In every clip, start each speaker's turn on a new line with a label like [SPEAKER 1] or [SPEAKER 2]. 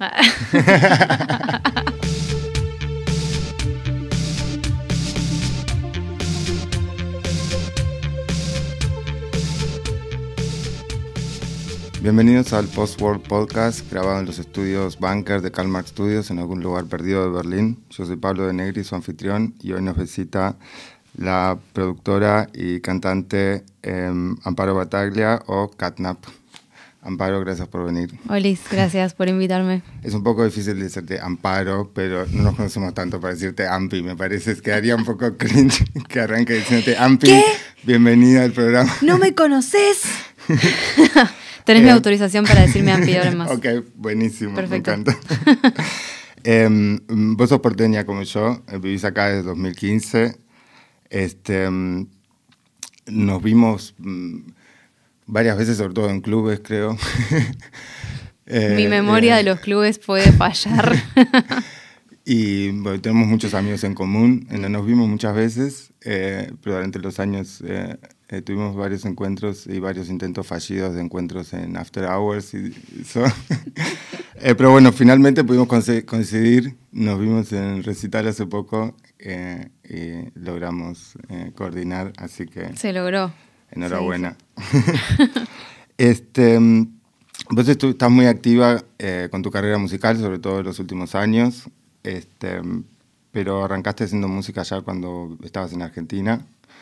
[SPEAKER 1] Bienvenidos al Post World Podcast, grabado en los estudios Bunker de Karl Studios en algún lugar perdido de Berlín. Yo soy Pablo de Negri, su anfitrión, y hoy nos visita la productora y cantante em, Amparo Bataglia o Catnap. Amparo, gracias por venir.
[SPEAKER 2] Olis, gracias por invitarme.
[SPEAKER 1] Es un poco difícil decirte Amparo, pero no nos conocemos tanto para decirte Ampi. Me parece que haría un poco cringe que arranque diciéndote Ampi.
[SPEAKER 2] ¿Qué?
[SPEAKER 1] Bienvenida al programa.
[SPEAKER 2] ¿No me conoces? Tenés mi
[SPEAKER 1] Eh,
[SPEAKER 2] autorización para decirme Ampi ahora más.
[SPEAKER 1] Ok, buenísimo,
[SPEAKER 2] Perfecto.
[SPEAKER 1] me encanta. Em, vos sos porteña como yo, eh, vivís acá desde 2015. Este, em, nos vimos mm, varias veces, sobre todo en clubes, creo. Eh,
[SPEAKER 2] Mi memoria
[SPEAKER 1] eh,
[SPEAKER 2] de los clubes puede fallar.
[SPEAKER 1] Y bueno, tenemos muchos amigos en común, en nos vimos muchas veces, eh, pero durante los años eh, eh, tuvimos varios encuentros y varios intentos fallidos de encuentros en After Hours. Y eso. Eh, pero bueno, finalmente pudimos coincidir, nos vimos en el recital hace poco y logramos coordinar, así que
[SPEAKER 2] Se logró.
[SPEAKER 1] Enhorabuena. este, vos estás muy activa eh, con tu carrera musical, sobre todo en los últimos años, este, pero arrancaste haciendo música ya cuando estabas en Argentina.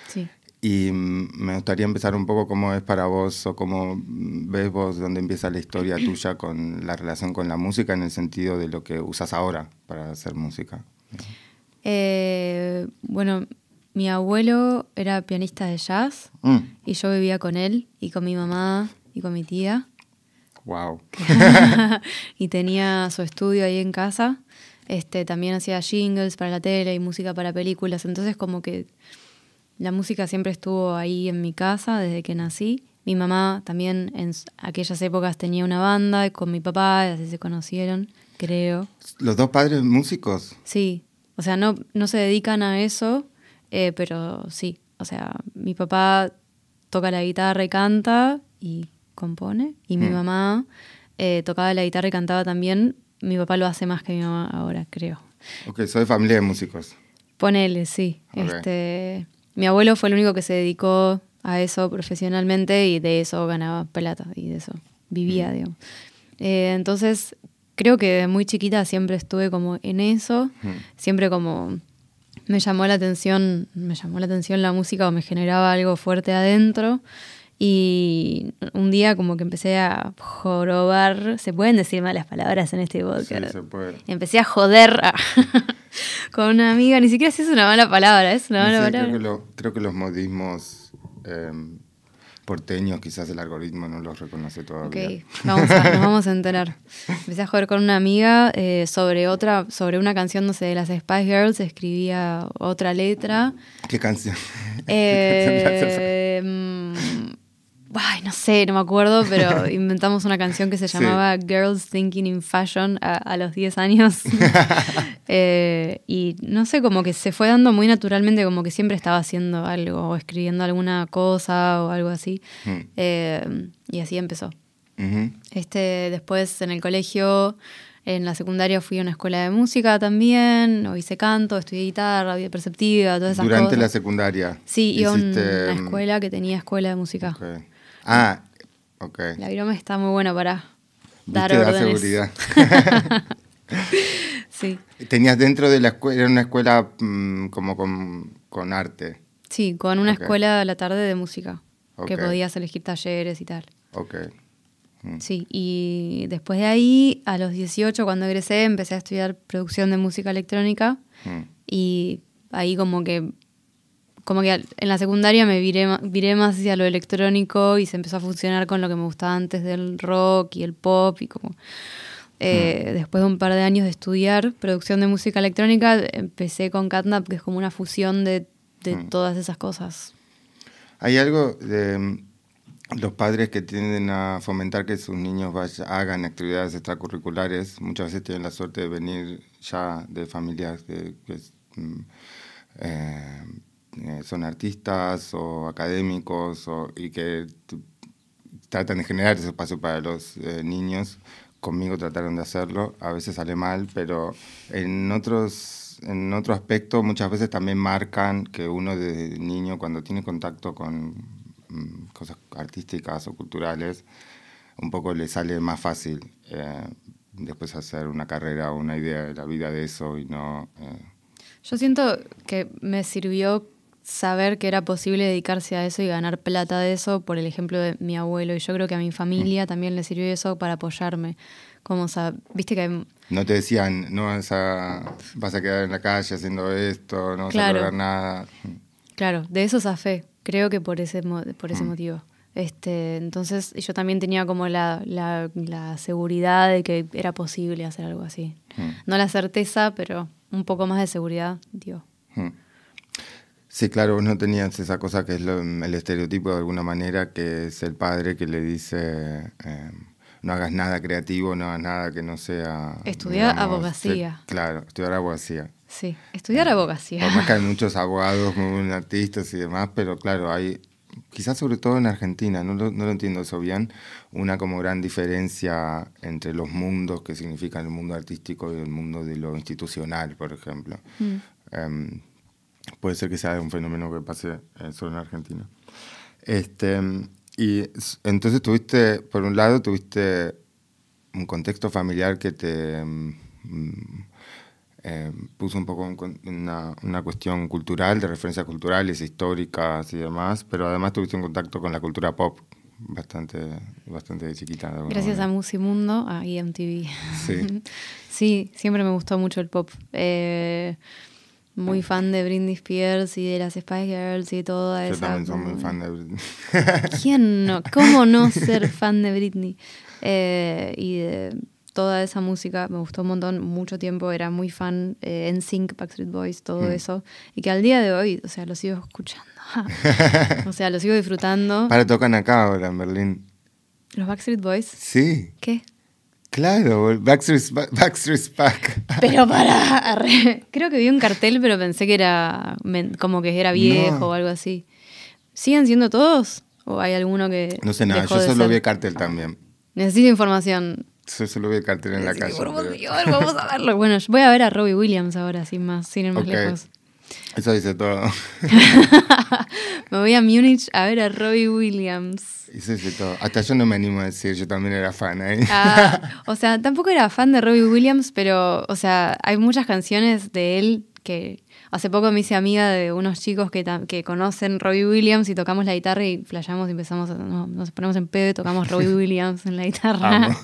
[SPEAKER 2] Sí.
[SPEAKER 1] Y mm, me gustaría empezar un poco cómo es para vos o cómo ves vos dónde empieza la historia tuya con la relación con la música en el sentido de lo que usas ahora para hacer música.
[SPEAKER 2] Eh, bueno, mi abuelo era pianista de jazz
[SPEAKER 1] Mm,
[SPEAKER 2] y yo vivía con él y con mi mamá y con mi tía.
[SPEAKER 1] wow.
[SPEAKER 2] y tenía su estudio ahí en casa. Este, también hacía jingles para la tele y música para películas. Entonces como que la música siempre estuvo ahí en mi casa desde que nací. Mi mamá también en aquellas épocas tenía una banda y con mi papá, así se conocieron, creo.
[SPEAKER 1] ¿Los dos padres músicos?
[SPEAKER 2] Sí, o sea, no, no se dedican a eso, eh, pero sí. O sea, mi papá toca la guitarra y canta y compone. Y mi
[SPEAKER 1] Mm.
[SPEAKER 2] mamá eh, tocaba la guitarra y cantaba también. Mi papá lo hace más que mi mamá ahora, creo.
[SPEAKER 1] Ok, soy familia de músicos.
[SPEAKER 2] Ponele, sí. Este, mi abuelo fue el único que se dedicó a eso profesionalmente y de eso ganaba plata y de eso vivía, digamos. Eh, entonces, creo que de muy chiquita siempre estuve como en eso,
[SPEAKER 1] Mm.
[SPEAKER 2] siempre como me llamó la atención, me llamó la atención la música o me generaba algo fuerte adentro. Y un día como que empecé a jorobar, se pueden decir malas palabras en este
[SPEAKER 1] Sí,
[SPEAKER 2] podcast.
[SPEAKER 1] se puede.
[SPEAKER 2] Empecé a joder a- con una amiga, ni siquiera si es una mala palabra, es una mala
[SPEAKER 1] creo,
[SPEAKER 2] palabra.
[SPEAKER 1] que lo- creo que los modismos eh, porteños, quizás el algoritmo no los reconoce
[SPEAKER 2] Ok,
[SPEAKER 1] todavía.
[SPEAKER 2] vamos a, nos vamos a enterar. Empecé a joder con una amiga eh, sobre otra, sobre una canción, no sé, de las Spice Girls, escribía otra letra.
[SPEAKER 1] ¿Qué canción? ¿Qué canción
[SPEAKER 2] Eh, mm, ay, no sé, no me acuerdo, pero inventamos una canción que se
[SPEAKER 1] Sí.
[SPEAKER 2] llamaba Girls Thinking in Fashion a, a los 10 años. Eh, y no sé, como que se fue dando muy naturalmente, como que siempre estaba haciendo algo, o escribiendo alguna cosa o algo así.
[SPEAKER 1] Mm.
[SPEAKER 2] Eh, y así empezó. Este, después en el colegio, en la secundaria fui a una escuela de música también, o hice canto, estudié guitarra, vida perceptiva, todas esas
[SPEAKER 1] Durante
[SPEAKER 2] cosas.
[SPEAKER 1] la secundaria.
[SPEAKER 2] Sí, iba a una
[SPEAKER 1] mm,
[SPEAKER 2] escuela que tenía escuela de música.
[SPEAKER 1] ok. Ah, ok.
[SPEAKER 2] La viroma está muy buena para
[SPEAKER 1] Viste,
[SPEAKER 2] dar
[SPEAKER 1] da
[SPEAKER 2] órdenes.
[SPEAKER 1] seguridad.
[SPEAKER 2] Sí,
[SPEAKER 1] Tenías dentro de la escuela, era una escuela mm, como con, con arte.
[SPEAKER 2] sí, con una escuela a la tarde de música, que
[SPEAKER 1] Ok.
[SPEAKER 2] podías elegir talleres y tal.
[SPEAKER 1] Ok. Mm.
[SPEAKER 2] Sí, y después de ahí, a los 18, cuando egresé, empecé a estudiar producción de música electrónica
[SPEAKER 1] Mm.
[SPEAKER 2] y ahí como que como que en la secundaria me viré, viré más hacia lo electrónico y se empezó a funcionar con lo que me gustaba antes del rock y el pop y como eh, después de un par de años de estudiar producción de música electrónica empecé con Catnap que es como una fusión de, de
[SPEAKER 1] Mm.
[SPEAKER 2] todas esas cosas
[SPEAKER 1] Hay algo de mm, los padres que tienden a fomentar que sus niños vaya- hagan actividades extracurriculares. Muchas veces tienen la suerte de venir ya de familias que, mm, eh, eh, son artistas o académicos o- y que tratan de generar ese espacio para los eh, niños conmigo trataron de hacerlo, a veces sale mal, pero en otros, en otro aspecto muchas veces también marcan que uno de niño cuando tiene contacto con mm, cosas artísticas o culturales, un poco le sale más fácil eh, después hacer una carrera o una idea de la vida de eso y no... Eh.
[SPEAKER 2] Yo siento que me sirvió saber que era posible dedicarse a eso y ganar plata de eso por el ejemplo de mi abuelo. Y yo creo que a mi familia mm. también le sirvió eso para apoyarme. Como, o sea, viste que...
[SPEAKER 1] No te decían, no vas a, vas a quedar en la calle haciendo esto, no vas a lograr nada.
[SPEAKER 2] Claro, de eso fe creo que por ese, por ese mm. motivo. Este, entonces yo también tenía como la, la, seguridad de que era posible hacer algo así. Mm. No la certeza, pero un poco más de seguridad, digo.
[SPEAKER 1] Sí, claro, vos no tenías esa cosa que es el estereotipo de alguna manera, que es el padre que le dice eh, no hagas nada creativo, no hagas nada que no sea...
[SPEAKER 2] Estudiar abogacía.
[SPEAKER 1] claro, estudiar abogacía.
[SPEAKER 2] Sí, estudiar abogacía.
[SPEAKER 1] Por más que hay muchos abogados, muy artistas y demás, pero claro, hay, quizás sobre todo en Argentina, no lo, no lo entiendo eso bien, una como gran diferencia entre los mundos que significan el mundo artístico y el mundo de lo institucional, por ejemplo. Mm. Em, puede ser que sea un fenómeno que pase eh, solo en Argentina. Este, y entonces tuviste, por un lado, tuviste un contexto familiar que te mm, eh, puso un poco una, una, cuestión cultural, de referencias culturales, históricas y demás, pero además tuviste un contacto con la cultura pop bastante, bastante chiquita.
[SPEAKER 2] Gracias a Musimundo, a EMTV. Sí. sí, siempre me gustó mucho el pop. Eh, muy fan de Britney Spears y de las Spice Girls y toda esa.
[SPEAKER 1] Yo también soy muy fan de Britney.
[SPEAKER 2] ¿Quién no? ¿Cómo no ser fan de Britney? Eh, y de toda esa música me gustó un montón, mucho tiempo era muy fan eh, en Sync, Backstreet Boys, todo mm. eso. Y que al día de hoy, o sea, lo sigo escuchando. o sea, lo sigo disfrutando.
[SPEAKER 1] Para tocan acá ahora en Berlín.
[SPEAKER 2] ¿Los Backstreet Boys?
[SPEAKER 1] Sí.
[SPEAKER 2] ¿Qué?
[SPEAKER 1] Claro, Backstreet's, Backstreet's Back.
[SPEAKER 2] Pero para, creo que vi un cartel, pero pensé que era como que era viejo o algo así. ¿Siguen siendo todos? ¿O hay alguno que.?
[SPEAKER 1] No sé nada, yo solo vi el cartel también.
[SPEAKER 2] Necesito información.
[SPEAKER 1] Yo solo vi el cartel en la calle.
[SPEAKER 2] vamos a verlo. Bueno, voy a ver a Robbie Williams ahora, sin más, sin ir más lejos.
[SPEAKER 1] Eso dice todo.
[SPEAKER 2] me voy a Múnich a ver a Robbie Williams.
[SPEAKER 1] Eso dice todo. Hasta yo no me animo a decir, yo también era fan ahí.
[SPEAKER 2] Ah, o sea, tampoco era fan de Robbie Williams, pero, o sea, hay muchas canciones de él que hace poco me hice amiga de unos chicos que, que conocen Robbie Williams y tocamos la guitarra y flayamos y empezamos, a, nos ponemos en pedo y tocamos Robbie Williams en la guitarra.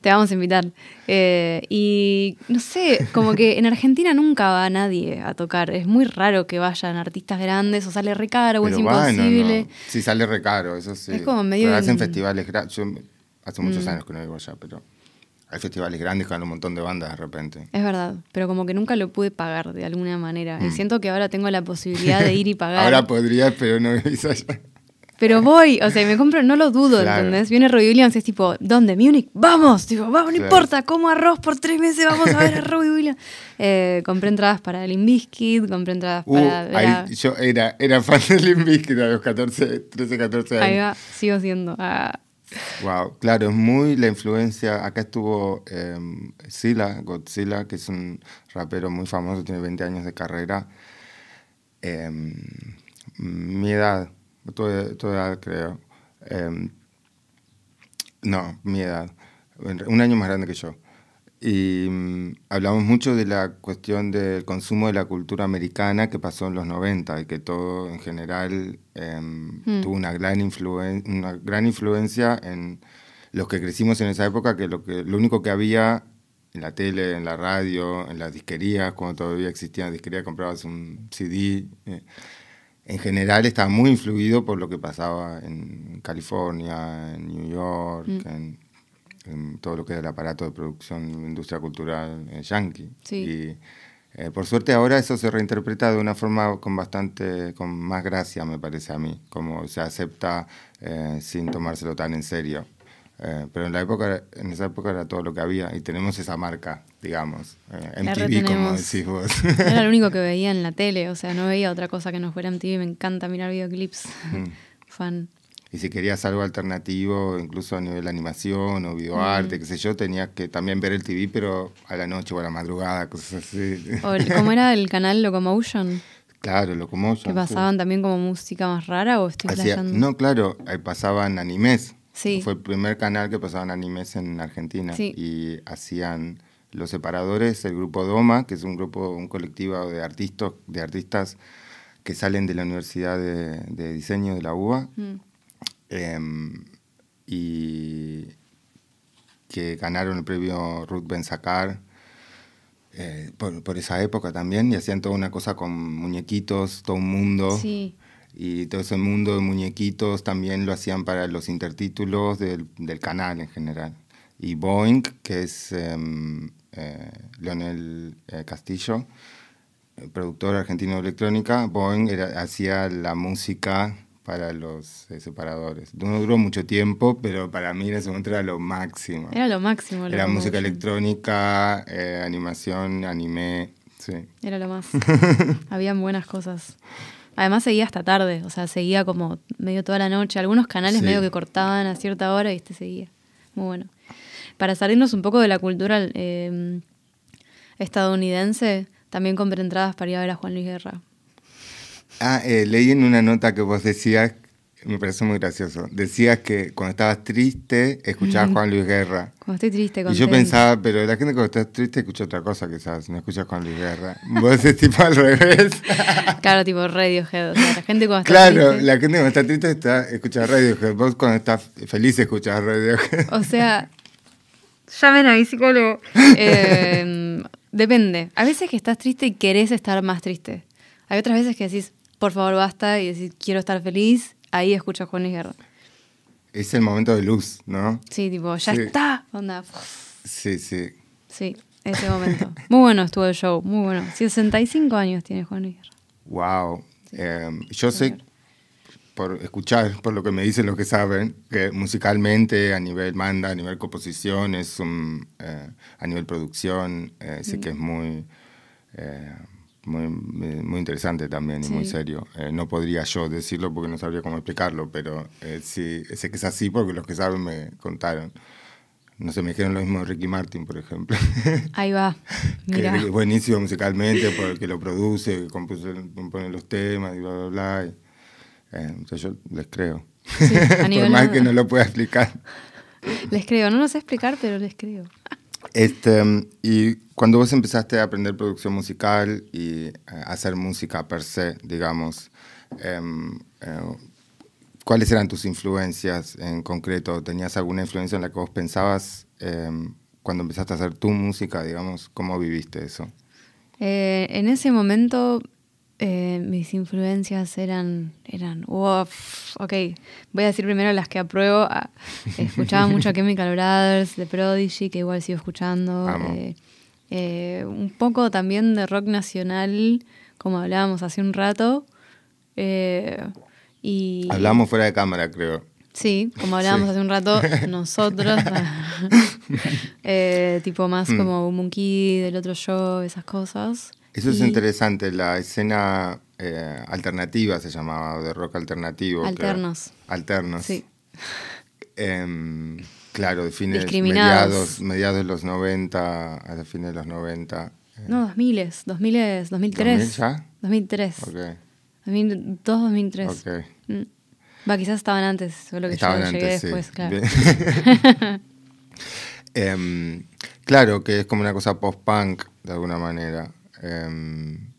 [SPEAKER 2] Te vamos a invitar. Eh, y no sé, como que en Argentina nunca va nadie a tocar. Es muy raro que vayan artistas grandes o sale re caro o es imposible.
[SPEAKER 1] Sí, sale re caro, eso sí.
[SPEAKER 2] Es como medio.
[SPEAKER 1] hacen festivales Yo hace muchos mm. años que no vivo allá, pero hay festivales grandes con un montón de bandas de repente.
[SPEAKER 2] Es verdad, pero como que nunca lo pude pagar de alguna manera. Y mm. siento que ahora tengo la posibilidad de ir y pagar.
[SPEAKER 1] ahora podría, pero no vivís allá.
[SPEAKER 2] Pero voy, o sea, me compro, no lo dudo, ¿entendés? Viene Robbie Williams y es tipo, ¿dónde? ¿Múnich? ¡Vamos! Tipo, vamos, no importa, como arroz por tres meses, vamos a ver a Robbie Williams. Eh, compré entradas para Limp Bizkit, compré entradas uh,
[SPEAKER 1] para... yo era, era fan de Limp Bizkit a los 14, 13, 14 años.
[SPEAKER 2] Ahí va, sigo siendo.
[SPEAKER 1] Wow, ah. claro, es muy la influencia. Acá estuvo eh, Sila, Godzilla, que es un rapero muy famoso, tiene 20 años de carrera. Em, mi edad, tu, edad creo. Em, no, mi edad. Un año más grande que yo. Y mm, hablamos mucho de la cuestión del consumo de la cultura americana que pasó en los 90 y que todo en general em, hmm. tuvo una gran, una gran influencia en los que crecimos en esa época, que lo, que lo único que había en la tele, en la radio, en las disquerías, cuando todavía existían disquerías, comprabas un CD. Eh, en general estaba muy influido por lo que pasaba en California, en New York, mm. en, todo lo que era el aparato de producción, industria cultural eh, yankee. Y eh, por suerte ahora eso se reinterpreta de una forma con bastante, con más gracia me parece a mí, como se acepta eh, sin tomárselo tan en serio. Eh, pero en la época, en esa época era todo lo que había y tenemos esa marca, digamos, eh, MTV como decís vos.
[SPEAKER 2] Era lo único que veía en la tele, o sea, no veía otra cosa que no fuera MTV, me encanta mirar videoclips. Mm. Fan.
[SPEAKER 1] Y si querías algo alternativo, incluso a nivel animación o videoarte, qué sé yo, tenías que también ver el TV, pero a la noche o a la madrugada, cosas así.
[SPEAKER 2] O el- ¿Cómo era el canal Locomotion?
[SPEAKER 1] claro, Locomotion.
[SPEAKER 2] ¿Que
[SPEAKER 1] sí.
[SPEAKER 2] pasaban también como música más rara o estoy flasheando?
[SPEAKER 1] no, claro, ahí pasaban animes.
[SPEAKER 2] Sí.
[SPEAKER 1] Fue el primer canal que pasaban animes en Argentina.
[SPEAKER 2] Sí.
[SPEAKER 1] Y hacían Los Separadores, el grupo Doma, que es un grupo, un colectivo de artistas, de artistas que salen de la Universidad de, de Diseño de la UBA.
[SPEAKER 2] Mm.
[SPEAKER 1] em, y que ganaron el premio Ruth Ben Sakar eh, por, por esa época también y hacían toda una cosa con muñequitos, todo un mundo.
[SPEAKER 2] Sí.
[SPEAKER 1] Y todo ese mundo de muñequitos también lo hacían para los intertítulos del, del canal en general. Y Boeing, que es em, eh, Leonel eh, Castillo, el productor argentino de electrónica, Boeing era, hacía la música para los eh, separadores. No duró mucho tiempo, pero para mí en ese momento era lo máximo.
[SPEAKER 2] Era lo máximo.
[SPEAKER 1] Era música electrónica, eh, animación, anime, sí.
[SPEAKER 2] Era lo más. Habían buenas cosas. Además seguía hasta tarde, o sea, seguía como medio toda la noche. Algunos canales
[SPEAKER 1] Sí.
[SPEAKER 2] medio que cortaban a cierta hora y este seguía. Muy bueno. Para salirnos un poco de la cultura eh, estadounidense, también compré entradas para ir a ver a Juan Luis Guerra.
[SPEAKER 1] Ah, eh, leí en una nota que vos decías, me pareció muy gracioso, decías que cuando estabas triste escuchabas Juan Luis Guerra.
[SPEAKER 2] Cuando estoy triste,
[SPEAKER 1] Y
[SPEAKER 2] contenta.
[SPEAKER 1] yo pensaba, pero la gente cuando está triste escucha otra cosa quizás, no escucha Juan Luis Guerra. Vos es tipo al revés.
[SPEAKER 2] Claro, tipo Radiohead. O sea, la gente cuando está
[SPEAKER 1] claro,
[SPEAKER 2] triste-
[SPEAKER 1] la gente cuando está triste está, escucha Radiohead. Vos cuando estás feliz escuchas Radiohead.
[SPEAKER 2] O sea, llamen a mi psicólogo. Eh, depende. A veces que estás triste y querés estar más triste. Hay otras veces que decís, por favor, basta, y decís, quiero estar feliz. Ahí escucho a Juan Luis Guerra.
[SPEAKER 1] Es el momento de luz, ¿no?
[SPEAKER 2] Sí, tipo, ya
[SPEAKER 1] Sí.
[SPEAKER 2] está. Onda.
[SPEAKER 1] Sí, sí.
[SPEAKER 2] Sí, ese momento. Muy bueno estuvo el show, muy bueno. 65 años tiene Juan Luis Guerra.
[SPEAKER 1] Wow. Eh, yo sé, por escuchar, por lo que me dicen los que saben, que musicalmente, a nivel banda, a nivel composición, es un, eh, a nivel producción, eh, sé que es muy, eh, muy, muy interesante también y muy serio. Eh, no podría yo decirlo porque no sabría cómo explicarlo, pero eh, sí, sé que es así porque los que saben me contaron. No sé, me dijeron lo mismo de Ricky Martin, por ejemplo.
[SPEAKER 2] Ahí va.
[SPEAKER 1] que
[SPEAKER 2] Mira.
[SPEAKER 1] es buenísimo musicalmente porque lo produce, que compuso- compone los temas y bla, bla, bla. y, eh, entonces yo les creo.
[SPEAKER 2] Sí, a
[SPEAKER 1] Por
[SPEAKER 2] nivel
[SPEAKER 1] más
[SPEAKER 2] nada.
[SPEAKER 1] que no lo pueda explicar.
[SPEAKER 2] Les creo, no lo sé explicar, pero les creo.
[SPEAKER 1] Este, y cuando vos empezaste a aprender producción musical y eh, hacer música per se, digamos, em, eh, ¿cuáles eran tus influencias en concreto? ¿Tenías alguna influencia en la que vos pensabas em, cuando empezaste a hacer tu música, digamos? ¿Cómo viviste eso?
[SPEAKER 2] Eh, en ese momento eh, mis influencias eran, eran, uf, ok, voy a decir primero las que apruebo. Ah, escuchaba mucho a Chemical Brothers, The Prodigy, que igual sigo escuchando. Eh, eh, un poco también de rock nacional, como hablábamos hace un rato. eh, y
[SPEAKER 1] Hablamos fuera de cámara, creo.
[SPEAKER 2] Sí, como hablábamos
[SPEAKER 1] Sí.
[SPEAKER 2] hace un rato, nosotros, tipo más
[SPEAKER 1] Mm.
[SPEAKER 2] como Monkey del otro show, esas cosas.
[SPEAKER 1] Eso es
[SPEAKER 2] Y-
[SPEAKER 1] interesante, la escena eh, alternativa se llamaba, de rock alternativo.
[SPEAKER 2] Alternos.
[SPEAKER 1] Alternos.
[SPEAKER 2] Sí.
[SPEAKER 1] Em, claro, de fines, mediados, mediados de los 90, a los fines de los 90. eh,
[SPEAKER 2] No, 2000, 2000, 2003.
[SPEAKER 1] 2000 ya?
[SPEAKER 2] 2003.
[SPEAKER 1] Ok,
[SPEAKER 2] 2002, 2003.
[SPEAKER 1] ok.
[SPEAKER 2] Mm. Va, quizás estaban antes, solo que
[SPEAKER 1] Estaban
[SPEAKER 2] yo llegué
[SPEAKER 1] antes, sí.
[SPEAKER 2] después, claro.
[SPEAKER 1] Em, claro, que es como una cosa post-punk, de alguna manera. Em,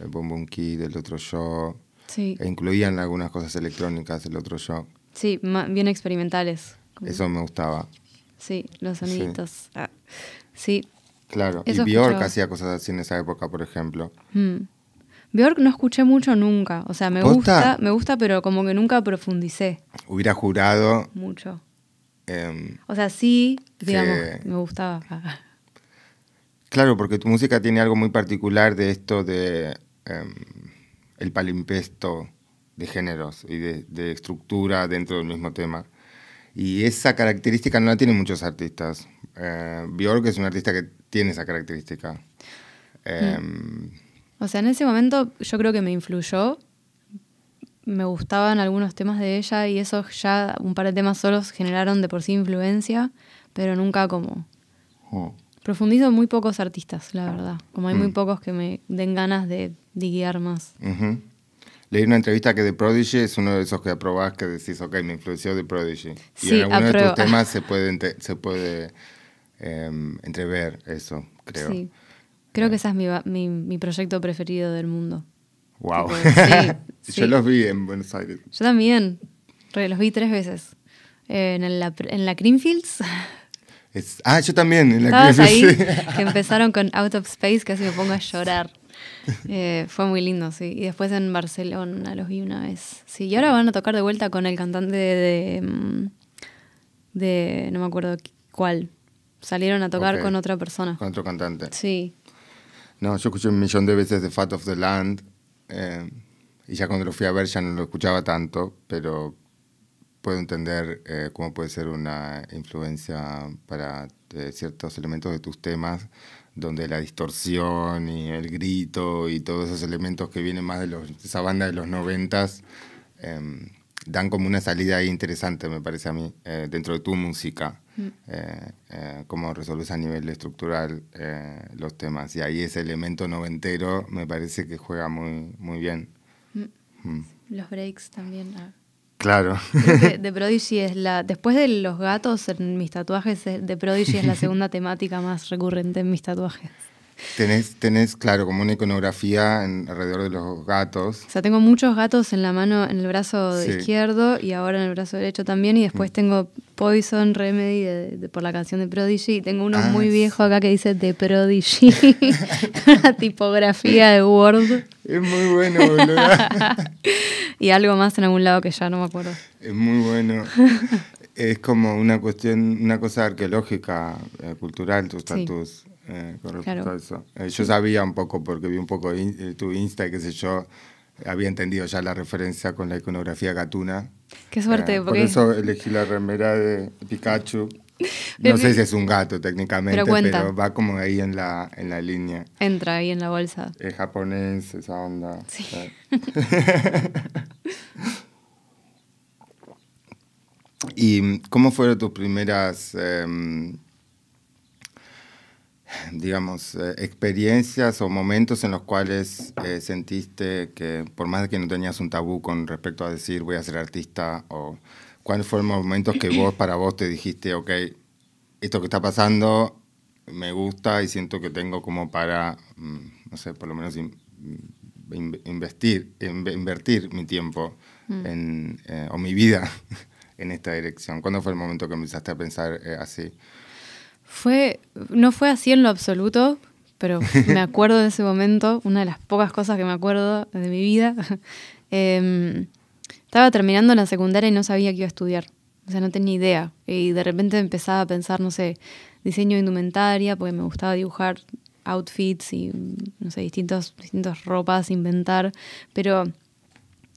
[SPEAKER 1] el Boom Boom Kid, el otro show.
[SPEAKER 2] Sí,
[SPEAKER 1] E incluían algunas cosas electrónicas, el otro show.
[SPEAKER 2] sí, bien experimentales. Como-
[SPEAKER 1] Eso me gustaba.
[SPEAKER 2] Sí, los soniditos. Ah, Sí.
[SPEAKER 1] Claro,
[SPEAKER 2] Eso
[SPEAKER 1] y Bjork
[SPEAKER 2] escuchaba.
[SPEAKER 1] hacía cosas así en esa época, por ejemplo.
[SPEAKER 2] Mm. Bjork no escuché mucho nunca. O sea, me
[SPEAKER 1] ¿Posta?
[SPEAKER 2] gusta, me gusta, pero como que nunca profundicé
[SPEAKER 1] Hubiera jurado...
[SPEAKER 2] mucho.
[SPEAKER 1] em,
[SPEAKER 2] O sea, sí, digamos,
[SPEAKER 1] Que-
[SPEAKER 2] me gustaba.
[SPEAKER 1] Claro, porque tu música tiene algo muy particular de esto de em, el palimpesto de géneros y de, de estructura dentro del mismo tema. Y esa característica no la tienen muchos artistas. Eh, Bjork es un artista que tiene esa característica. Em,
[SPEAKER 2] O sea, en ese momento yo creo que me influyó, me gustaban algunos temas de ella y eso ya un par de temas solos generaron de por sí influencia, pero nunca como...
[SPEAKER 1] Oh.
[SPEAKER 2] Profundizo muy pocos artistas, la verdad. Como hay muy
[SPEAKER 1] Mm.
[SPEAKER 2] pocos que me den ganas de diguear más.
[SPEAKER 1] Ujú. Leí una entrevista que The Prodigy es uno de esos que aprobás que decís, ok, me influenció The Prodigy. y
[SPEAKER 2] Sí,
[SPEAKER 1] en alguno de tus temas se puede, se puede em, entrever eso, creo.
[SPEAKER 2] Sí. Creo que ese es mi, mi, mi proyecto preferido del mundo.
[SPEAKER 1] Wow.
[SPEAKER 2] Tipo, sí,
[SPEAKER 1] Yo los vi en Buenos Aires.
[SPEAKER 2] Yo también. Los vi tres veces. Eh, en, la, en la Creamfields.
[SPEAKER 1] Es- ah, yo también. En la que-
[SPEAKER 2] ahí, que empezaron con Out of Space, casi me pongo a llorar. Eh, fue muy lindo, sí. Y después en Barcelona los vi una vez. Sí, y ahora van a tocar de vuelta con el cantante de. de, mm, de- no me acuerdo cuál. Salieron a tocar con otra persona.
[SPEAKER 1] Con otro cantante.
[SPEAKER 2] Sí.
[SPEAKER 1] No, yo escuché un millón de veces The Fat of the Land. eh, y ya cuando lo fui a ver ya no lo escuchaba tanto, pero puedo entender eh, cómo puede ser una influencia para eh, ciertos elementos de tus temas, donde la distorsión y el grito y todos esos elementos que vienen más de, los, esa banda de los noventas em, dan como una salida ahí interesante, me parece a mí, eh, dentro de tu música, eh, eh, cómo resolves a nivel estructural eh, los temas. Y ahí ese elemento noventero me parece que juega muy, muy bien. Mm.
[SPEAKER 2] Los breaks también. ah.
[SPEAKER 1] Claro.
[SPEAKER 2] The Prodigy es la. Después de los gatos en mis tatuajes, eh, The Prodigy es la segunda temática más recurrente en mis tatuajes.
[SPEAKER 1] Tenés, tenés, claro, como una iconografía en- alrededor de los gatos.
[SPEAKER 2] O sea, tengo muchos gatos en la mano, en el brazo
[SPEAKER 1] Sí.
[SPEAKER 2] izquierdo y ahora en el brazo derecho también. Y después tengo Poison Remedy de- de- por la canción de Prodigy. Y tengo uno
[SPEAKER 1] Ah,
[SPEAKER 2] muy viejo acá que dice The Prodigy. Una tipografía de Word.
[SPEAKER 1] Es muy bueno, boludo.
[SPEAKER 2] Y algo más en algún lado que ya no me acuerdo.
[SPEAKER 1] Es muy bueno. Es como una cuestión, una cosa arqueológica, eh, cultural, tus
[SPEAKER 2] Sí.
[SPEAKER 1] Eh, con respecto
[SPEAKER 2] Claro.
[SPEAKER 1] a eso. Eh, yo sabía un poco, porque vi un poco in- eh, tu Insta, y qué sé yo, había entendido ya la referencia con la iconografía gatuna.
[SPEAKER 2] Qué suerte,
[SPEAKER 1] Eh, por
[SPEAKER 2] porque.
[SPEAKER 1] eso elegí la remera de Pikachu. No sé si es un gato técnicamente,
[SPEAKER 2] Pero
[SPEAKER 1] va como ahí en la, en la línea.
[SPEAKER 2] Entra ahí en la bolsa.
[SPEAKER 1] Es japonés, esa onda.
[SPEAKER 2] Sí.
[SPEAKER 1] ¿Y cómo fueron tus primeras, em, digamos, eh, experiencias o momentos en los cuales eh, sentiste que, por más de que no tenías un tabú con respecto a decir voy a ser artista, o cuáles fueron los momentos que vos, para vos, te dijiste, ok, esto que está pasando me gusta y siento que tengo como para, mm, no sé, por lo menos in- in- investir, in- invertir mi tiempo en, eh, o mi vida en esta dirección? ¿Cuándo fue el momento que empezaste a pensar así?
[SPEAKER 2] Fue, no fue así en lo absoluto, pero me acuerdo de ese momento, una de las pocas cosas que me acuerdo de mi vida. Em, estaba terminando la secundaria y no sabía qué iba a estudiar. O sea, no tenía idea. Y de repente empezaba a pensar, no sé, diseño de indumentaria, porque me gustaba dibujar outfits y, no sé, distintos, distintas ropas, inventar. Pero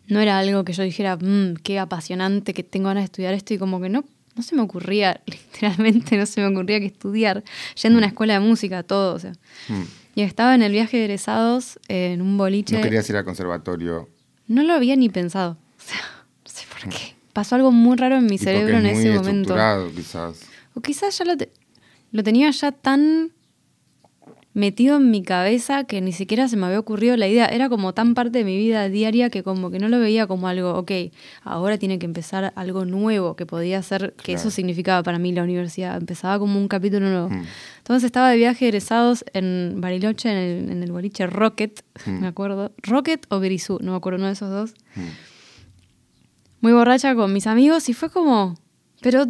[SPEAKER 2] no era algo que yo dijera, "Mm, qué apasionante, que tengo ganas de estudiar esto y como que no, no se me ocurría, literalmente no se me ocurría que estudiar, yendo a una escuela de música, todo, o sea.
[SPEAKER 1] Mm.
[SPEAKER 2] Y estaba en el viaje de egresados en un boliche.
[SPEAKER 1] No querías ir al conservatorio.
[SPEAKER 2] No lo había ni pensado. O sea, no sé por qué. Pasó algo muy raro en mi
[SPEAKER 1] y
[SPEAKER 2] cerebro en
[SPEAKER 1] muy
[SPEAKER 2] ese momento.
[SPEAKER 1] quizás.
[SPEAKER 2] O quizás ya lo, te- lo tenía ya tan metido en mi cabeza que ni siquiera se me había ocurrido la idea. Era como tan parte de mi vida diaria que como que no lo veía como algo, ok, ahora tiene que empezar algo nuevo, que podía ser, que
[SPEAKER 1] Claro.
[SPEAKER 2] eso significaba para mí la universidad. Empezaba como un capítulo nuevo.
[SPEAKER 1] Mm.
[SPEAKER 2] Entonces estaba de viaje egresados en Bariloche, en el, en el boliche Rocket,
[SPEAKER 1] Mm.
[SPEAKER 2] me acuerdo. Rocket o Grisú, no me acuerdo uno de esos dos
[SPEAKER 1] Mm.
[SPEAKER 2] muy borracha con mis amigos y fue como, pero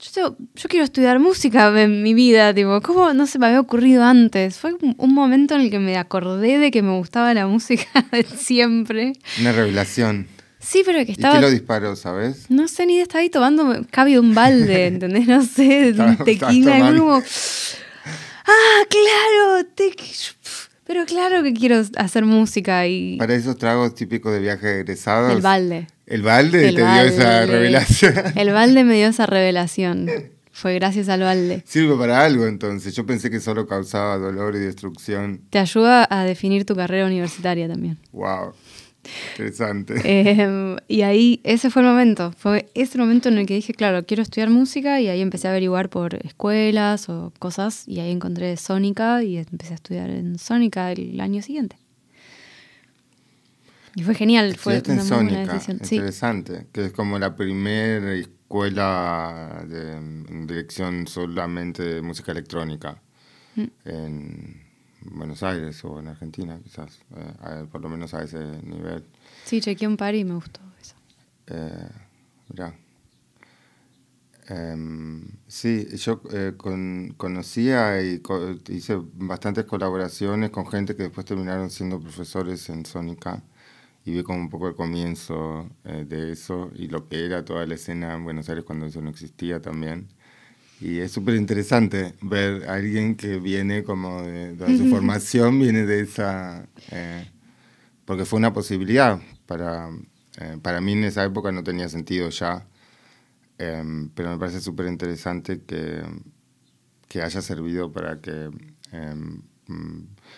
[SPEAKER 2] yo, tengo- yo quiero estudiar música en mi vida, tipo, ¿cómo no se me había ocurrido antes? Fue un, momento en el que me acordé de que me gustaba la música de siempre.
[SPEAKER 1] Una revelación.
[SPEAKER 2] Sí, pero que
[SPEAKER 1] ¿Y
[SPEAKER 2] estaba...
[SPEAKER 1] qué lo disparó, sabes?
[SPEAKER 2] No sé, ni estaba ahí tomando cabe de un balde, ¿entendés? No sé,
[SPEAKER 1] Estaba-
[SPEAKER 2] un tequila, y como... Ah, claro, te- pero claro que quiero hacer música y...
[SPEAKER 1] Para esos tragos típicos de viaje de egresados.
[SPEAKER 2] El balde.
[SPEAKER 1] ¿El balde
[SPEAKER 2] El
[SPEAKER 1] te dio esa revelación?
[SPEAKER 2] El balde me dio esa revelación. Fue gracias al balde.
[SPEAKER 1] Sirve para algo entonces. Yo pensé que solo causaba dolor y destrucción.
[SPEAKER 2] Te ayuda a definir tu carrera universitaria también.
[SPEAKER 1] Wow. Interesante.
[SPEAKER 2] Em, y ahí, ese fue el momento. Fue ese momento en el que dije, claro, quiero estudiar música y ahí empecé a averiguar por escuelas o cosas y ahí encontré Sónica y empecé a estudiar en Sónica el año siguiente. Y fue genial, fue
[SPEAKER 1] una muy buena decisión. Interesante, que es como la primera escuela de dirección solamente de música electrónica mm. en Buenos Aires o en Argentina, quizás, eh, por lo menos a ese nivel.
[SPEAKER 2] Sí, chequeé un par y me gustó eso.
[SPEAKER 1] Eh, em, sí, yo eh, con, conocía y hice bastantes colaboraciones con gente que después terminaron siendo profesores en Sónica y vi como un poco el comienzo eh, de eso y lo que era toda la escena en Buenos Aires cuando eso no existía también. Y es súper interesante ver a alguien que viene como de, su formación, viene de esa... Eh, porque fue una posibilidad. Para, eh, para mí en esa época no tenía sentido ya, em, pero me parece súper interesante que, que haya servido para que em,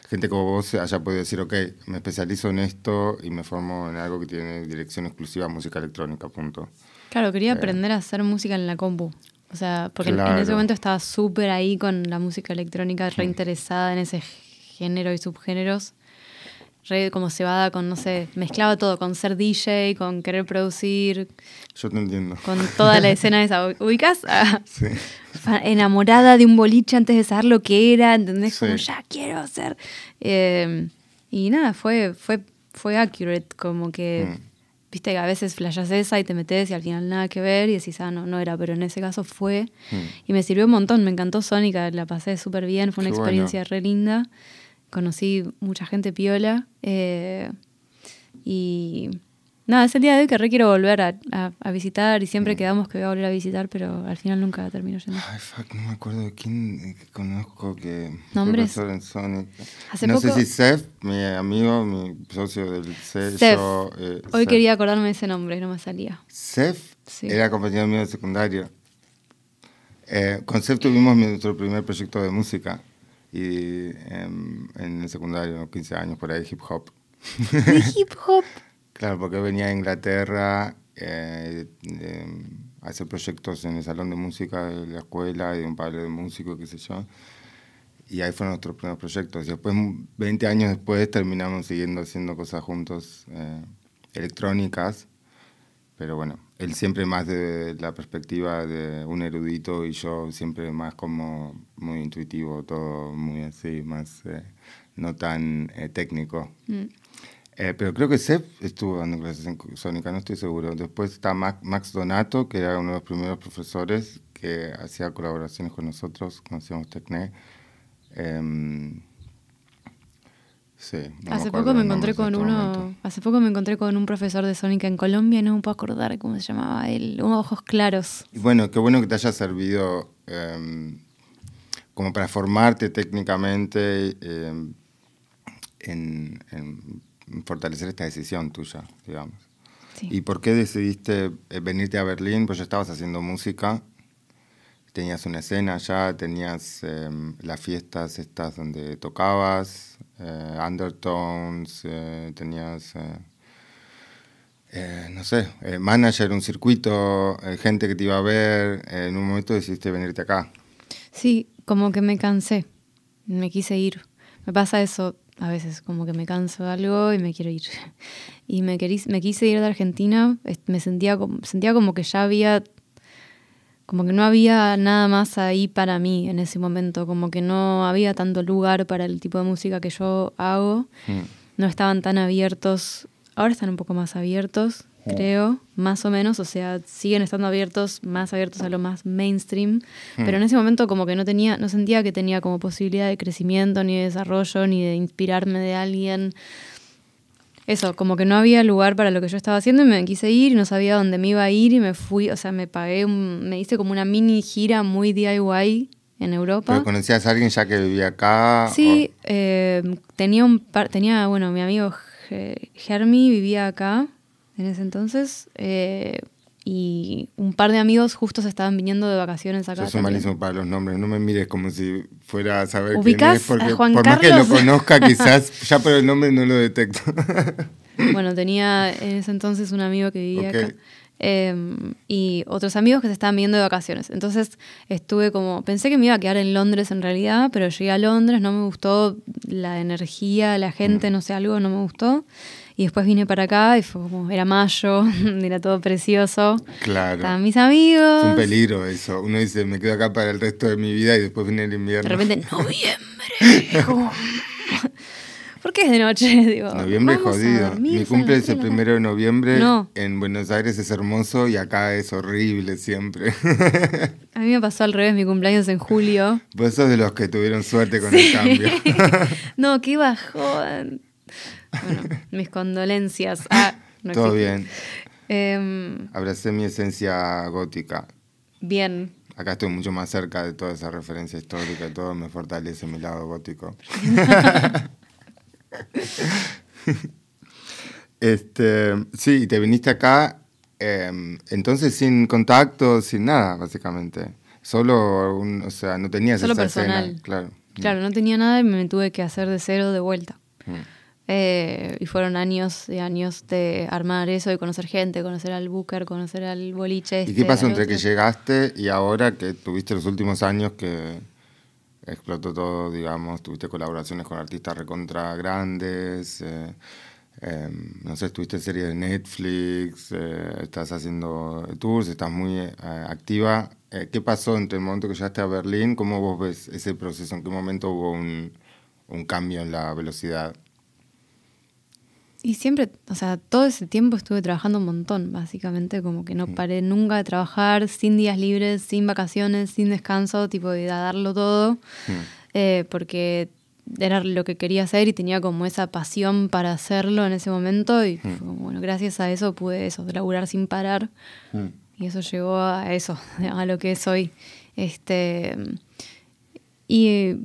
[SPEAKER 1] gente como vos haya podido decir, ok, me especializo en esto y me formo en algo que tiene dirección exclusiva música electrónica, punto.
[SPEAKER 2] Claro, quería eh, aprender a hacer música en la compu. O sea, porque en ese momento estaba súper ahí con la música electrónica, reinteresada en ese género y subgéneros. Re como cebada con, no sé, mezclaba todo, con ser DJ, con querer producir.
[SPEAKER 1] Yo te entiendo.
[SPEAKER 2] Con toda la escena esa. ¿Ubicas? sí. Enamorada de un boliche antes de saber lo que era, ¿entendés? Como ya quiero hacer. Eh, y nada, fue, fue, fue accurate, como que. Mm. Viste que a veces flashas esa y te metes y al final nada que ver y decís, ah, no, no era, pero en ese caso fue. Hmm. Y me sirvió un montón, me encantó Sónica, la pasé súper bien, fue una experiencia re linda. Conocí mucha gente piola. Eh, y Nada, es el día de hoy que re quiero volver a, visitar y siempre mm. quedamos que voy a volver a visitar, pero al final nunca termino yendo.
[SPEAKER 1] Ay, fuck, no me acuerdo de quién conozco que
[SPEAKER 2] ¿Nombres?
[SPEAKER 1] profesor en Sonic. no sé si Seth, mi amigo, mi socio del sello.
[SPEAKER 2] Eh, hoy quería acordarme de ese nombre, no me salía.
[SPEAKER 1] Seth era compañero mío de secundario. Eh, con Seth tuvimos nuestro primer proyecto de música y em, en el secundario, 15 años por ahí, hip hop.
[SPEAKER 2] ¿De hip hop?
[SPEAKER 1] Claro, porque venía a Inglaterra eh, a hacer proyectos en el salón de música de la escuela y de un padre de músicos, qué sé yo. Y ahí fueron nuestros primeros proyectos. Y después, 20 años después, terminamos siguiendo haciendo cosas juntos eh, electrónicas. Pero bueno, él siempre más de la perspectiva de un erudito y yo siempre más como muy intuitivo, todo muy así, más eh, no tan técnico. Mm. Eh, pero creo que Seth estuvo dando clases en Sónica, no estoy seguro. Después está Max Donato, que era uno de los primeros profesores que hacía colaboraciones con nosotros, conocíamos Tecne. Sí,
[SPEAKER 2] hace poco me encontré con este uno, hace poco me encontré con un profesor de Sónica en Colombia, no me puedo acordar cómo se llamaba él, unos ojos claros.
[SPEAKER 1] Y bueno, qué bueno que te haya servido em, como para formarte técnicamente em, en fortalecer esta decisión tuya, digamos. ¿Y por qué decidiste eh, venirte a Berlín? Pues ya estabas haciendo música, tenías una escena ya, tenías em, las fiestas estas donde tocabas, eh, undertones, eh, tenías, no sé, manager, un circuito, gente que te iba a ver, en un momento decidiste venirte acá.
[SPEAKER 2] Sí, como que me cansé, me quise ir. Me pasa eso, a veces como que me canso de algo y me quiero ir. Y me, me quise ir de Argentina, me sentía sentía como que ya había, como que no había nada más ahí para mí en ese momento, como que no había tanto lugar para el tipo de música que yo hago, mm. no estaban tan abiertos, ahora están un poco más abiertos, creo, más o menos, o sea, siguen estando abiertos, más abiertos a lo más mainstream, hmm. pero en ese momento como que no tenía, no sentía que tenía como posibilidad de crecimiento, ni de desarrollo, ni de inspirarme de alguien. Eso, como que no había lugar para lo que yo estaba haciendo y me quise ir y no sabía dónde me iba a ir y me fui, o sea, me pagué, me hice como una mini gira muy DIY en Europa.
[SPEAKER 1] ¿Pero conocías a alguien ya que vivía acá?
[SPEAKER 2] Sí, eh, tenía un par, tenía, bueno, mi amigo Germi vivía acá en ese entonces. Eh, y un par de amigos justo se estaban viniendo de vacaciones acá.
[SPEAKER 1] Yo soy malísimo para los nombres, no me mires como si fuera a saber
[SPEAKER 2] quién es,
[SPEAKER 1] porque
[SPEAKER 2] Juan
[SPEAKER 1] por
[SPEAKER 2] más
[SPEAKER 1] que lo conozca quizás, ya por el nombre no lo detecto.
[SPEAKER 2] Bueno, tenía en ese entonces un amigo que vivía acá. Em, y otros amigos que se estaban viendo de vacaciones. Entonces estuve como, pensé que me iba a quedar en Londres en realidad, pero llegué a Londres, no me gustó la energía, la gente, no sé, algo no me gustó. Y después vine para acá y fue como, era mayo, era todo precioso.
[SPEAKER 1] Claro.
[SPEAKER 2] Estaban mis amigos.
[SPEAKER 1] Es un peligro eso. Uno dice, me quedo acá para el resto de mi vida y después viene el invierno.
[SPEAKER 2] De repente, noviembre. ¿Por qué es de noche? Digo,
[SPEAKER 1] noviembre es jodido. Mi cumple es el primero de noviembre. No. En Buenos Aires es hermoso y acá es horrible siempre.
[SPEAKER 2] A mí me pasó al revés, mi cumpleaños en julio.
[SPEAKER 1] Vos sos de los que tuvieron suerte con el cambio.
[SPEAKER 2] no, qué bajón. Bueno, mis condolencias. Ah,
[SPEAKER 1] Todo bien. Eh, Abracé mi esencia gótica.
[SPEAKER 2] Bien.
[SPEAKER 1] Acá estoy mucho más cerca de toda esa referencia histórica y todo me fortalece mi lado gótico. este, sí, te viniste acá, em, entonces sin contacto, sin nada, básicamente. Solo, o sea, no tenías
[SPEAKER 2] Solo personal. claro. Claro, no tenía nada y me tuve que hacer de cero de vuelta. Mm. Eh, y fueron años y años de armar eso, de conocer gente, conocer al booker, conocer al boliche.
[SPEAKER 1] ¿Y qué este, pasó entre que llegaste y ahora que tuviste los últimos años que explotó todo, digamos, tuviste colaboraciones con artistas recontra grandes, eh, em, no sé, estuviste en series de Netflix, eh, estás haciendo tours, estás muy eh, activa. ¿Qué pasó entre el momento que llegaste a Berlín? ¿Cómo vos ves ese proceso? ¿En qué momento hubo un, un cambio en la velocidad?
[SPEAKER 2] Y siempre, o sea, todo ese tiempo estuve trabajando un montón, básicamente, como que no mm. paré nunca de trabajar, sin días libres, sin vacaciones, sin descanso, tipo de darlo todo, mm. eh, porque era lo que quería hacer y tenía como esa pasión para hacerlo en ese momento y mm. bueno, gracias a eso pude eso, laburar sin parar y eso llegó a eso, a lo que soy. Este, y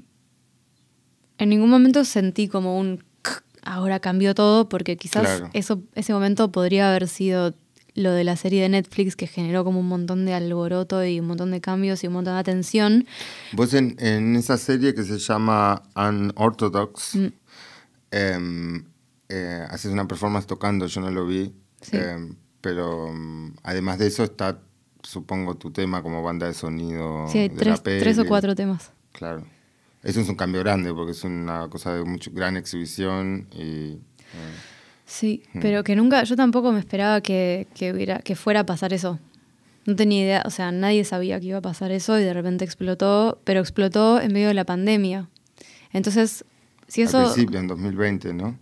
[SPEAKER 2] en ningún momento sentí como un ahora cambió todo porque quizás eso, ese momento podría haber sido lo de la serie de Netflix que generó como un montón de alboroto y un montón de cambios y un montón de atención.
[SPEAKER 1] Vos en, esa serie que se llama Unorthodox, mm. em, eh, haces una performance tocando, yo no lo vi, em, pero mm, además de eso está, supongo, tu tema como banda de sonido.
[SPEAKER 2] Sí, tres, tres o cuatro temas.
[SPEAKER 1] Claro. Eso es un cambio grande porque es una cosa de mucho, gran exhibición y... Eh,
[SPEAKER 2] sí, mm. pero que nunca, yo tampoco me esperaba que, que, hubiera, que fuera a pasar eso. No tenía idea, o sea, nadie sabía que iba a pasar eso y de repente explotó, pero explotó en medio de la pandemia. Entonces, si eso...
[SPEAKER 1] Al principio, en 2020, ¿no?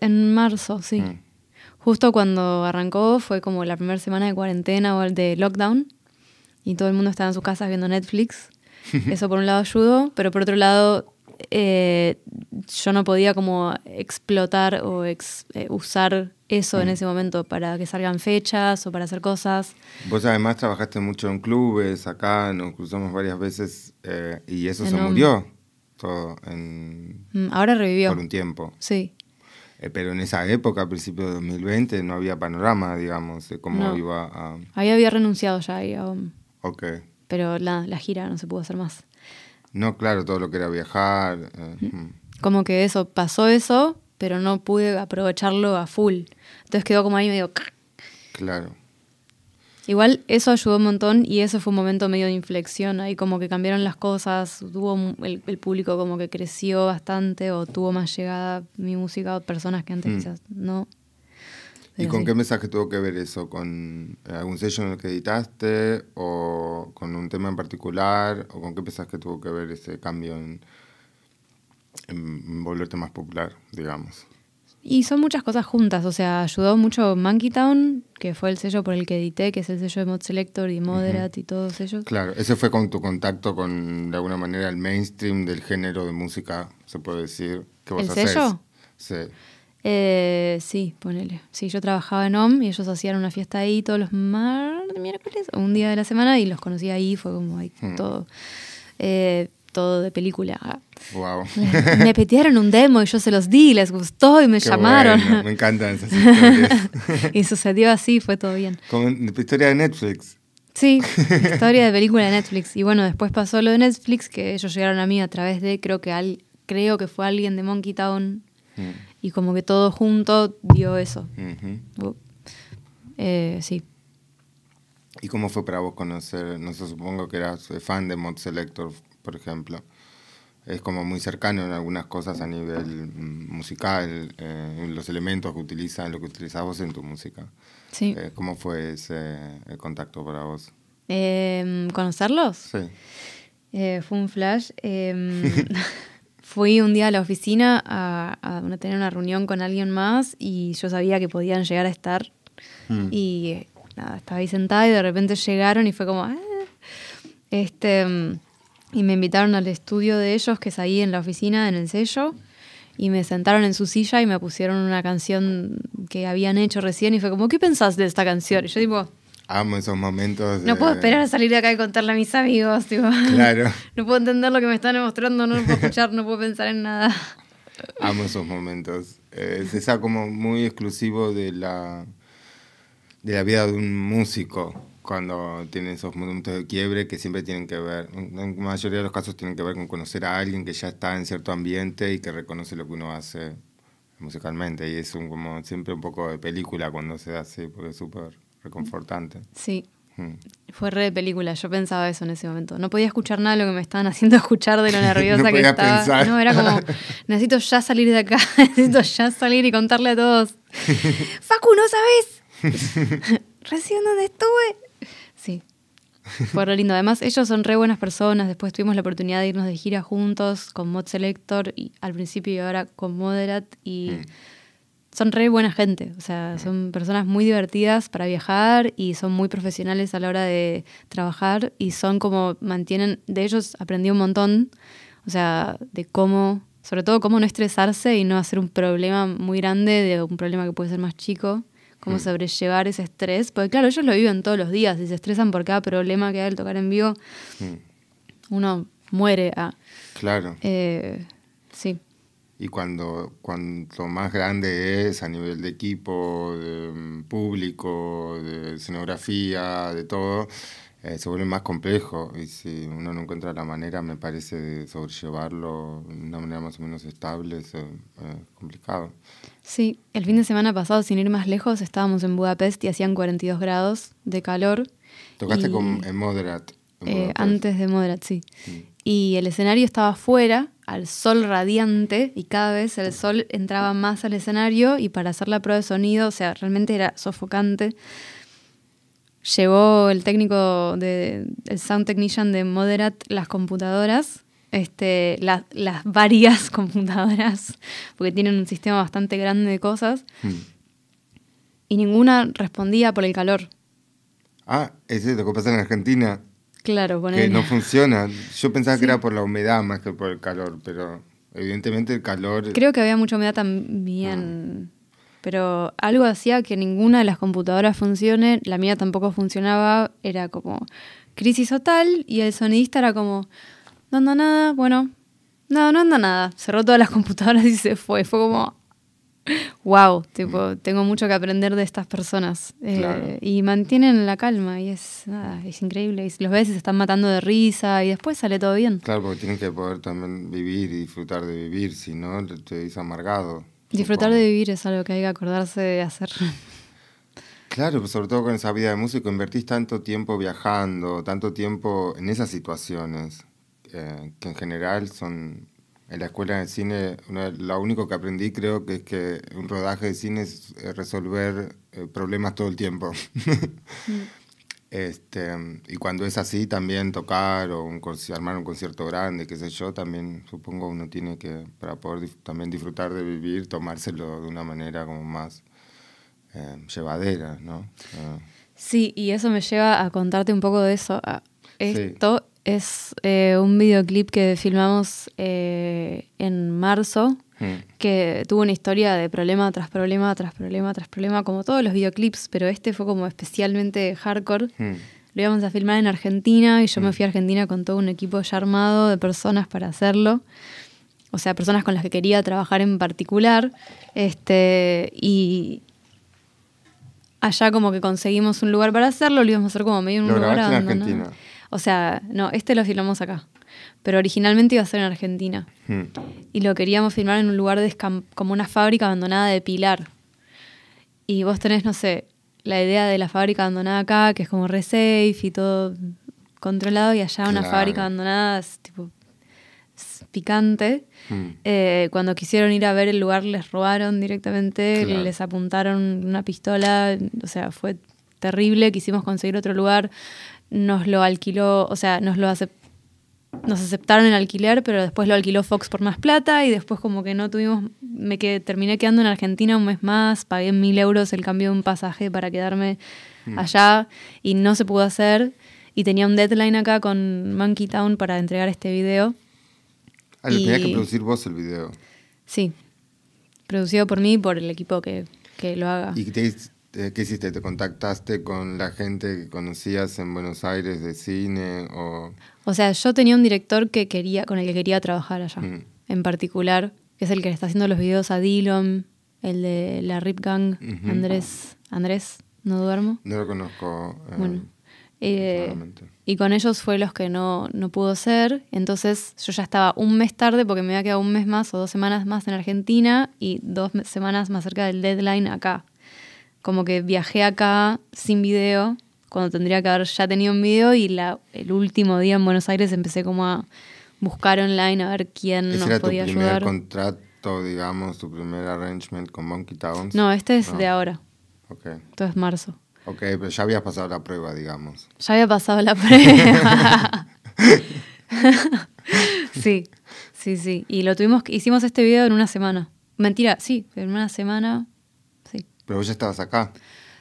[SPEAKER 2] En marzo, sí. Mm. Justo cuando arrancó fue como la primera semana de cuarentena o de lockdown y todo el mundo estaba en su casa viendo Netflix Eso por un lado ayudó, pero por otro lado eh, yo no podía como explotar o eh, usar eso en mm. ese momento para que salgan fechas o para hacer cosas.
[SPEAKER 1] Vos además trabajaste mucho en clubes, acá nos cruzamos varias veces eh, y eso se murió todo en,
[SPEAKER 2] mm, Ahora revivió.
[SPEAKER 1] Por un tiempo.
[SPEAKER 2] Sí.
[SPEAKER 1] pero en esa época, a principios de 2020, no había panorama, digamos, de cómo iba a...
[SPEAKER 2] Ahí había renunciado ya. Um,
[SPEAKER 1] ok
[SPEAKER 2] pero la, la, gira no se pudo hacer más.
[SPEAKER 1] No, claro, todo lo que era viajar. Eh,
[SPEAKER 2] mm. como que eso, pasó eso, pero no pude aprovecharlo a full. Entonces quedó como ahí medio...
[SPEAKER 1] Claro.
[SPEAKER 2] Igual eso ayudó un montón y eso fue un momento medio de inflexión, ahí como que cambiaron las cosas, tuvo el, el público como que creció bastante o tuvo más llegada mi música a personas que antes mm. quizás no.
[SPEAKER 1] ¿Y con qué mensaje tuvo que ver eso? ¿Con algún sello en el que editaste? ¿O con un tema en particular? ¿O con qué que tuvo que ver ese cambio en, volverte más popular, digamos?
[SPEAKER 2] Y son muchas cosas juntas, o sea, ayudó mucho Monkey Town, que fue el sello por el que edité, que es el sello de Mod Selector y Moderate y todos ellos.
[SPEAKER 1] Claro, ese fue con tu contacto con, de alguna manera, el mainstream del género de música, se puede decir, que vos
[SPEAKER 2] ¿El sello?
[SPEAKER 1] Sí.
[SPEAKER 2] Eh, sí, ponele. Sí, yo trabajaba en OM y ellos hacían una fiesta ahí todos los martes, miércoles, o un día de la semana y los conocí ahí, fue como ahí hmm. todo. Eh, todo de película.
[SPEAKER 1] Wow.
[SPEAKER 2] Me, me un demo y yo se los di, les gustó y me llamaron.
[SPEAKER 1] me encantan esas historias.
[SPEAKER 2] y sucedió así, fue todo bien.
[SPEAKER 1] Como historia de Netflix.
[SPEAKER 2] Sí, historia de película de Netflix. Y bueno, después pasó lo de Netflix, que ellos llegaron a mí a través de, creo que, al, creo que fue alguien de Monkey Town Y como que todo junto dio eso. Eh, sí.
[SPEAKER 1] ¿Y cómo fue para vos conocer, no sé, supongo que eras fan de Mod Selector, por ejemplo? Es como muy cercano en algunas cosas a nivel mm, musical, eh, los elementos que utilizan, lo que utilizas vos en tu música.
[SPEAKER 2] Sí.
[SPEAKER 1] Eh, ¿Cómo fue ese el contacto para vos?
[SPEAKER 2] Eh, ¿Conocerlos?
[SPEAKER 1] Sí.
[SPEAKER 2] Eh, fue un flash. Eh, fui un día a la oficina a, tener una reunión con alguien más y yo sabía que podían llegar a estar.
[SPEAKER 1] Mm.
[SPEAKER 2] Y eh, nada, estaba ahí sentada y de repente llegaron y fue como... "Ah". Este, mm, y me invitaron al estudio de ellos, que es ahí en la oficina, en el sello. Y me sentaron en su silla y me pusieron una canción que habían hecho recién y fue como, ¿qué pensás de esta canción? Y yo tipo,
[SPEAKER 1] Amo esos momentos.
[SPEAKER 2] no
[SPEAKER 1] de-
[SPEAKER 2] puedo esperar a salir de acá y contarle a mis amigos. Tipo.
[SPEAKER 1] Claro.
[SPEAKER 2] No puedo entender lo que me están mostrando, no lo puedo escuchar, no puedo pensar en nada.
[SPEAKER 1] Amo esos momentos. Eh, Es esa como muy exclusivo de la, de la vida de un músico cuando tiene esos momentos de quiebre que siempre tienen que ver, en la mayoría de los casos tienen que ver con conocer a alguien que ya está en cierto ambiente y que reconoce lo que uno hace musicalmente. Y es un, como siempre un poco de película cuando se hace, porque es súper reconfortante.
[SPEAKER 2] Sí,
[SPEAKER 1] Mm.
[SPEAKER 2] fue re de película, yo pensaba eso en ese momento. No podía escuchar nada de lo que me estaban haciendo escuchar de lo nerviosa
[SPEAKER 1] No
[SPEAKER 2] que estaba.
[SPEAKER 1] pensar.
[SPEAKER 2] No, era como, necesito ya salir de acá, necesito ya salir y contarle a todos. Facu, ¿no sabes? Recién donde estuve. Sí. Fue re lindo. Además, ellos son re buenas personas. Después tuvimos la oportunidad de irnos de gira juntos con Mod Selector y al principio y ahora con Moderat. Y
[SPEAKER 1] Mm.
[SPEAKER 2] Son re buena gente. O sea, son personas muy divertidas para viajar y son muy profesionales a la hora de trabajar y son como mantienen. De ellos aprendí un montón. O sea, de cómo, sobre todo cómo no estresarse y no hacer un problema muy grande de un problema que puede ser más chico. Cómo
[SPEAKER 1] Mm.
[SPEAKER 2] sobrellevar ese estrés. Porque claro, ellos lo viven todos los días y se estresan por cada problema que hay al tocar en vivo.
[SPEAKER 1] Mm.
[SPEAKER 2] Uno muere. Ah,
[SPEAKER 1] Claro.
[SPEAKER 2] eh, sí.
[SPEAKER 1] Y cuando cuanto más grande es a nivel de equipo, de mm, público, de escenografía, de todo, eh, se vuelve más complejo. Y si uno no encuentra la manera, me parece, de sobrellevarlo de una manera más o menos estable, es eh, complicado.
[SPEAKER 2] Sí, el fin de semana pasado, sin ir más lejos, estábamos en Budapest y hacían 42 grados de calor.
[SPEAKER 1] Tocaste
[SPEAKER 2] Y,
[SPEAKER 1] con, en Moderat. en
[SPEAKER 2] eh, antes de Moderat, sí.
[SPEAKER 1] Mm.
[SPEAKER 2] Y el escenario estaba afuera, al sol radiante, y cada vez el sol entraba más al escenario y para hacer la prueba de sonido, o sea, realmente era sofocante. Llevó el técnico, de, el sound technician de Moderat las computadoras, este, la- las varias computadoras, porque tienen un sistema bastante grande de cosas,
[SPEAKER 1] Mm.
[SPEAKER 2] y ninguna respondía por el calor.
[SPEAKER 1] Ah, es lo que pasa en Argentina,
[SPEAKER 2] Claro,
[SPEAKER 1] que no funciona. Yo pensaba
[SPEAKER 2] Sí.
[SPEAKER 1] que era por la humedad más que por el calor, pero evidentemente el calor...
[SPEAKER 2] Creo que había mucha humedad también. Pero algo hacía que ninguna de las computadoras funcione. La mía tampoco funcionaba. Era como crisis total. Y el sonidista era como, no anda nada. Bueno, no, no anda nada. Cerró todas las computadoras y se fue. Fue como, wow. Tipo, tengo mucho que aprender de estas personas. Eh,
[SPEAKER 1] Claro.
[SPEAKER 2] y mantienen la calma. Y es, nada, es increíble. Y los ves se están matando de risa. Y después sale todo bien.
[SPEAKER 1] Claro, porque tienen que poder también vivir y disfrutar de vivir, si no, te dice amargado.
[SPEAKER 2] Disfrutar
[SPEAKER 1] supongo.
[SPEAKER 2] de vivir es algo que hay que acordarse de hacer.
[SPEAKER 1] Claro, pues sobre todo con esa vida de músico, invertís tanto tiempo viajando, tanto tiempo en esas situaciones, eh, que en general son, en la escuela de cine, una- lo único que aprendí creo que es que un rodaje de cine es resolver eh, problemas todo el tiempo. Este, y cuando es así, también tocar o un, armar un concierto grande, qué sé yo, también supongo uno tiene que, para poder dif- también disfrutar de vivir, tomárselo de una manera como más eh, llevadera, ¿no? Eh,
[SPEAKER 2] Sí, y eso me lleva a contarte un poco de eso. Ah,
[SPEAKER 1] Sí.
[SPEAKER 2] Es eh, un videoclip que filmamos eh, en marzo,
[SPEAKER 1] mm,
[SPEAKER 2] que tuvo una historia de problema tras problema, tras problema, tras problema, como todos los videoclips, pero este fue como especialmente hardcore.
[SPEAKER 1] mm,
[SPEAKER 2] Lo íbamos a filmar en Argentina y yo me fui a Argentina con todo un equipo ya armado de personas para hacerlo. O sea, personas con las que quería trabajar en particular. Este, y allá como que conseguimos un lugar para hacerlo, lo íbamos a hacer como medio en un
[SPEAKER 1] ¿Lo
[SPEAKER 2] lugar
[SPEAKER 1] en. Argentina?
[SPEAKER 2] O sea, no, este lo filmamos acá. pero originalmente iba a ser en Argentina.
[SPEAKER 1] Hmm.
[SPEAKER 2] Y lo queríamos filmar en un lugar descam- como una fábrica abandonada de Pilar. Y vos tenés, no sé, la idea de la fábrica abandonada acá, que es como re safe y todo controlado, y allá una
[SPEAKER 1] Claro.
[SPEAKER 2] fábrica abandonada es tipo picante.
[SPEAKER 1] Hmm.
[SPEAKER 2] Eh, cuando quisieron ir a ver el lugar les robaron directamente,
[SPEAKER 1] Claro.
[SPEAKER 2] les apuntaron una pistola, o sea, fue terrible, quisimos conseguir otro lugar, nos lo alquiló, o sea, nos lo acep- nos aceptaron el alquiler, pero después lo alquiló Fox por más plata y después como que no tuvimos, me quedé, terminé quedando en Argentina un mes más, pagué mil euros el cambio de un pasaje para quedarme allá y no se pudo hacer y tenía un deadline acá con Monkey Town para entregar este video.
[SPEAKER 1] Ah, lo tenías que
[SPEAKER 2] Y-
[SPEAKER 1] producir vos el video.
[SPEAKER 2] Sí, producido por mí y por el equipo que, que lo haga.
[SPEAKER 1] ¿Y eh, qué hiciste? ¿Te contactaste con la gente que conocías en Buenos Aires de cine? O...
[SPEAKER 2] O sea, yo tenía un director que quería, con el que quería trabajar allá,
[SPEAKER 1] Mm.
[SPEAKER 2] en particular, que es el que le está haciendo los videos a Dillon, el de la Rip Gang. Andrés, Andrés, no duermo.
[SPEAKER 1] No lo conozco. eh,
[SPEAKER 2] Bueno, eh, y con ellos fue los que no, no pudo ser. Entonces yo ya estaba un mes tarde porque me había quedado un mes más o dos semanas más en Argentina y dos semanas más cerca del deadline acá. Como que viajé acá sin video, cuando tendría que haber ya tenido un video y la, el último día en Buenos Aires empecé como a buscar online a ver quién
[SPEAKER 1] ¿Ese
[SPEAKER 2] nos
[SPEAKER 1] era tu
[SPEAKER 2] podía
[SPEAKER 1] primer
[SPEAKER 2] ayudar.
[SPEAKER 1] contrato, digamos, tu primer arrangement con Monkey Towns?
[SPEAKER 2] No, este es
[SPEAKER 1] No.
[SPEAKER 2] de ahora,
[SPEAKER 1] Ok.
[SPEAKER 2] esto es marzo.
[SPEAKER 1] Ok, pero ya habías pasado la prueba, digamos.
[SPEAKER 2] Ya había pasado la prueba. sí, sí, sí. Y lo tuvimos, hicimos este video en una semana. Mentira, sí, en una semana.
[SPEAKER 1] Pero vos ya estabas acá.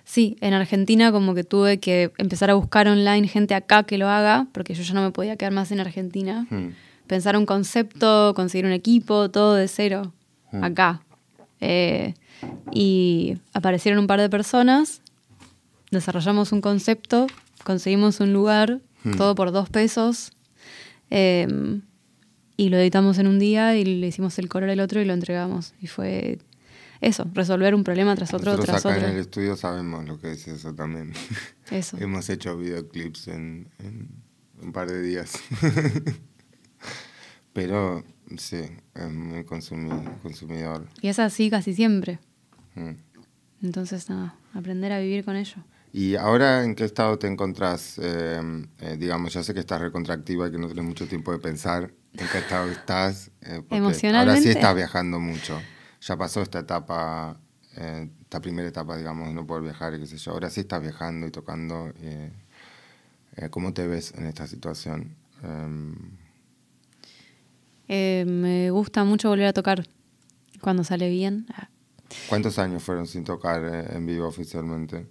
[SPEAKER 2] Sí, en Argentina como que tuve que empezar a buscar online gente acá que lo haga, porque yo ya no me podía quedar más en Argentina.
[SPEAKER 1] Hmm.
[SPEAKER 2] Pensar un concepto, conseguir un equipo, todo de cero,
[SPEAKER 1] Mm.
[SPEAKER 2] acá. Eh, y aparecieron un par de personas, desarrollamos un concepto, conseguimos un lugar,
[SPEAKER 1] Mm.
[SPEAKER 2] todo por dos pesos, eh, y lo editamos en un día y le hicimos el color al otro y lo entregamos. Y fue eso, resolver un problema tras otro,
[SPEAKER 1] Nosotros
[SPEAKER 2] tras
[SPEAKER 1] acá
[SPEAKER 2] otro.
[SPEAKER 1] en el estudio sabemos lo que es eso también.
[SPEAKER 2] Eso.
[SPEAKER 1] Hemos hecho videoclips en, en un par de días. Pero sí, es muy consumi- consumidor.
[SPEAKER 2] Y es así casi siempre.
[SPEAKER 1] Mm.
[SPEAKER 2] Entonces, nada, aprender a vivir con ello.
[SPEAKER 1] ¿Y ahora en qué estado te encontrás? Eh, eh, digamos, ya sé que estás recontractiva y que no tienes mucho tiempo de pensar en qué estado estás. eh, porque Ahora
[SPEAKER 2] Emocionalmente.
[SPEAKER 1] sí estás viajando mucho. Ya pasó esta etapa, eh, esta primera etapa, digamos, de no poder viajar y qué sé yo. Ahora sí estás viajando y tocando. eh, eh, ¿Cómo te ves en esta situación? Em,
[SPEAKER 2] Eh, me gusta mucho volver a tocar cuando sale bien. Ah,
[SPEAKER 1] ¿Cuántos años fueron sin tocar eh, en vivo oficialmente?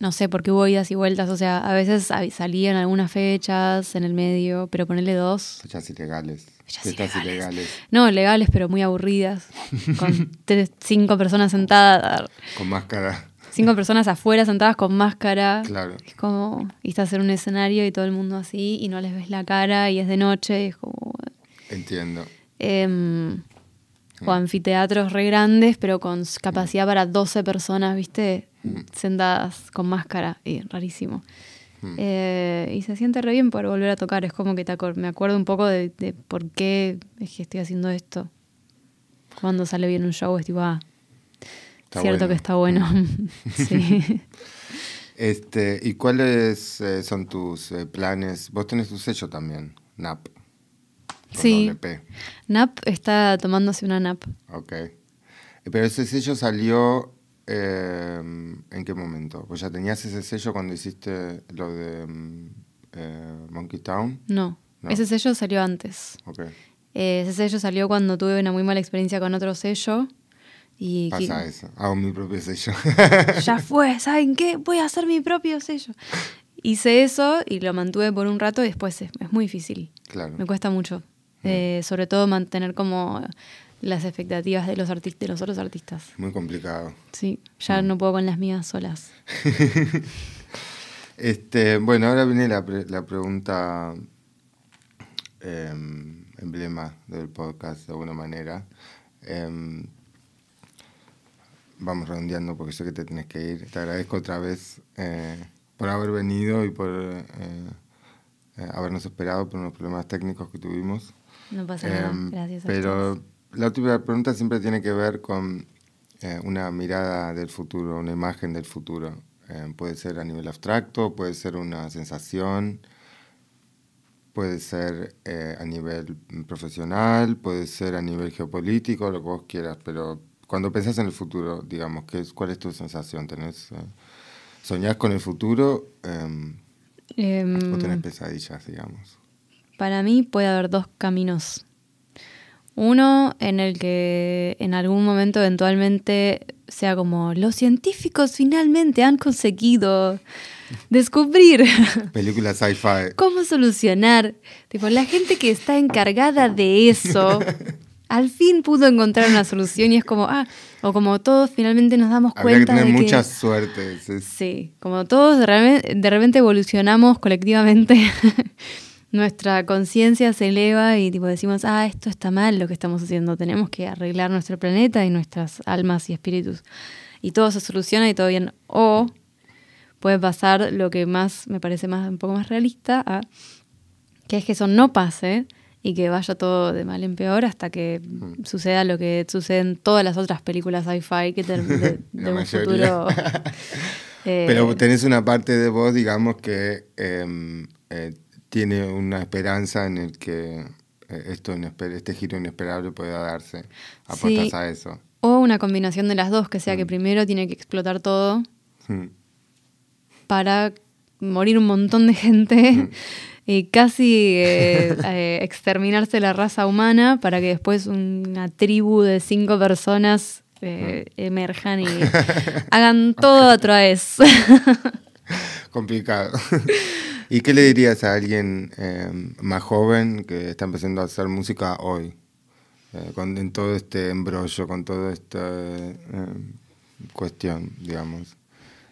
[SPEAKER 2] No sé, porque hubo idas y vueltas. O sea, a veces salían algunas fechas en el medio, pero ponerle dos.
[SPEAKER 1] Fechas ilegales.
[SPEAKER 2] Ilegales.
[SPEAKER 1] ilegales.
[SPEAKER 2] No, legales, pero muy aburridas. Con tres, cinco personas sentadas.
[SPEAKER 1] Con máscara.
[SPEAKER 2] Cinco personas afuera sentadas con máscara.
[SPEAKER 1] Claro.
[SPEAKER 2] Es como, y estás en un escenario y todo el mundo así, y no les ves la cara, y es de noche, y es como.
[SPEAKER 1] Entiendo.
[SPEAKER 2] em, o anfiteatros re grandes, pero con capacidad para 12 personas, ¿viste? Sentadas con máscara, y rarísimo. Eh, y se siente re bien poder volver a tocar, es como que te me acuerdo un poco de, de por qué es que estoy haciendo esto. Cuando sale bien un show, es tipo, ah,
[SPEAKER 1] Está
[SPEAKER 2] cierto
[SPEAKER 1] bueno.
[SPEAKER 2] que está bueno. sí.
[SPEAKER 1] Este, ¿Y cuáles eh, son tus eh, planes? Vos tenés tu sello también, NAP.
[SPEAKER 2] Sí. Nap está tomándose una nap.
[SPEAKER 1] Ok. Pero ese sello salió, eh, ¿en qué momento? ¿Vos ya tenías ese sello cuando hiciste lo de mm, eh, Monkey Town?
[SPEAKER 2] No,
[SPEAKER 1] No.
[SPEAKER 2] ese sello salió antes.
[SPEAKER 1] Ok.
[SPEAKER 2] Eh, ese sello salió cuando tuve una muy mala experiencia con otro sello. Y
[SPEAKER 1] Pasa
[SPEAKER 2] que-
[SPEAKER 1] eso. Hago mi propio sello.
[SPEAKER 2] ya fue, ¿saben qué? Voy a hacer mi propio sello. Hice eso y lo mantuve por un rato y después es, es muy difícil.
[SPEAKER 1] claro.
[SPEAKER 2] Me cuesta mucho. Eh, sobre todo mantener como las expectativas de los, de los otros artistas.
[SPEAKER 1] Muy complicado.
[SPEAKER 2] Sí, ya no puedo con las mías solas.
[SPEAKER 1] Este, bueno, ahora viene la, pre- la pregunta em, emblema del podcast de alguna manera. Em, vamos redondeando porque sé que te tienes que ir. Te agradezco otra vez eh, por haber venido y por eh, eh, habernos esperado por unos problemas técnicos que tuvimos.
[SPEAKER 2] No pasa nada,
[SPEAKER 1] Em,
[SPEAKER 2] gracias a
[SPEAKER 1] Pero
[SPEAKER 2] ustedes.
[SPEAKER 1] La última pregunta siempre tiene que ver con eh, una mirada del futuro, una imagen del futuro. Eh, puede ser a nivel abstracto, puede ser una sensación, puede ser eh, a nivel profesional, puede ser a nivel geopolítico, lo que vos quieras, pero cuando pensás en el futuro, digamos, ¿qué es, ¿cuál es tu sensación? ¿Tenés, eh, ¿Soñás con el futuro em,
[SPEAKER 2] Em,
[SPEAKER 1] o tenés pesadillas, digamos?
[SPEAKER 2] Para mí puede haber dos caminos. Uno en el que en algún momento eventualmente sea como los científicos finalmente han conseguido descubrir
[SPEAKER 1] Película sci-fi.
[SPEAKER 2] cómo solucionar. Tipo, la gente que está encargada de eso al fin pudo encontrar una solución y es como, ah, o como todos finalmente nos damos
[SPEAKER 1] Habría que
[SPEAKER 2] cuenta
[SPEAKER 1] tener
[SPEAKER 2] de que...
[SPEAKER 1] mucha suerte. es- es-
[SPEAKER 2] Sí, como todos de repente, de repente evolucionamos colectivamente, nuestra conciencia se eleva y tipo decimos, ah, esto está mal lo que estamos haciendo, tenemos que arreglar nuestro planeta y nuestras almas y espíritus. Y todo se soluciona y todo bien. O puede pasar lo que más me parece más un poco más realista, que es que eso no pase y que vaya todo de mal en peor hasta que suceda lo que sucede en todas las otras películas sci-fi que de, de un
[SPEAKER 1] mayoría.
[SPEAKER 2] futuro eh,
[SPEAKER 1] Pero tenés una parte de vos, digamos, que em, eh, tiene una esperanza en el que eh, esto este giro inesperable pueda darse. Apuestas
[SPEAKER 2] Sí.
[SPEAKER 1] a eso.
[SPEAKER 2] o una combinación de las dos, que sea que primero tiene que explotar todo
[SPEAKER 1] Mm.
[SPEAKER 2] para morir un montón de gente y casi eh, eh, exterminarse la raza humana para que después una tribu de cinco personas eh, emerjan y hagan todo otra vez.
[SPEAKER 1] Complicado. ¿Y qué le dirías a alguien em, más joven que está empezando a hacer música hoy? Eh, con en todo este embrollo, con toda esta em, cuestión, digamos.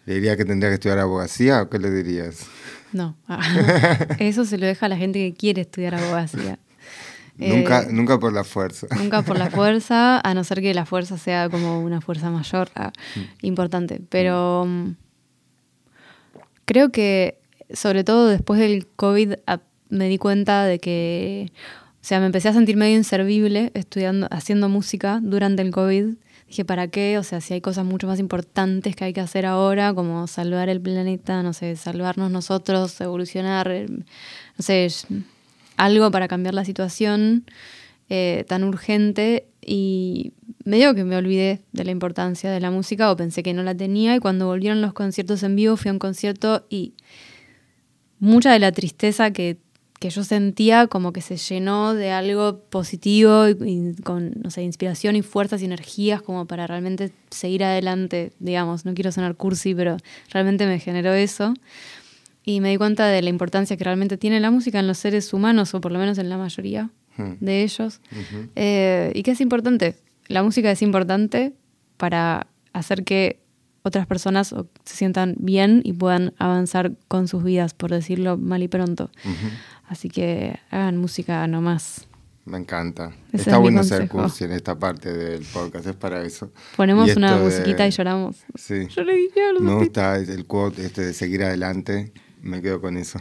[SPEAKER 1] ¿Le diría que tendría que estudiar abogacía o qué le dirías?
[SPEAKER 2] No, eso se lo deja a la gente que quiere estudiar abogacía.
[SPEAKER 1] nunca,
[SPEAKER 2] Eh,
[SPEAKER 1] nunca por la fuerza.
[SPEAKER 2] Nunca por la fuerza, a no ser que la fuerza sea como una fuerza mayor, ah, importante. Pero mm, creo que, sobre todo después del COVID, me di cuenta de que, o sea, me empecé a sentir medio inservible estudiando, haciendo música durante el COVID. Dije, ¿para qué? O sea, si hay cosas mucho más importantes que hay que hacer ahora, como salvar el planeta, no sé, salvarnos nosotros, evolucionar, eh, no sé, algo para cambiar la situación eh, tan urgente y medio que me olvidé de la importancia de la música o pensé que no la tenía y cuando volvieron los conciertos en vivo fui a un concierto y mucha de la tristeza que, que yo sentía como que se llenó de algo positivo y, y con, no sé, inspiración y fuerzas y energías como para realmente seguir adelante, digamos, no quiero sonar cursi, pero realmente me generó eso. Y me di cuenta de la importancia que realmente tiene la música en los seres humanos, o por lo menos en la mayoría
[SPEAKER 1] Hmm.
[SPEAKER 2] de ellos. Eh, y que es importante. La música es importante para hacer que otras personas se sientan bien y puedan avanzar con sus vidas, por decirlo mal y pronto.
[SPEAKER 1] Ujú.
[SPEAKER 2] Así que hagan música nomás.
[SPEAKER 1] Me encanta.
[SPEAKER 2] Ese
[SPEAKER 1] Está
[SPEAKER 2] es
[SPEAKER 1] bueno ser cursi en esta parte del podcast, es para eso.
[SPEAKER 2] Ponemos una
[SPEAKER 1] esto de-
[SPEAKER 2] musiquita y lloramos.
[SPEAKER 1] Sí.
[SPEAKER 2] Lloré y ya lo
[SPEAKER 1] Me
[SPEAKER 2] sentí.
[SPEAKER 1] gusta el quote este de seguir adelante. Me quedo con eso.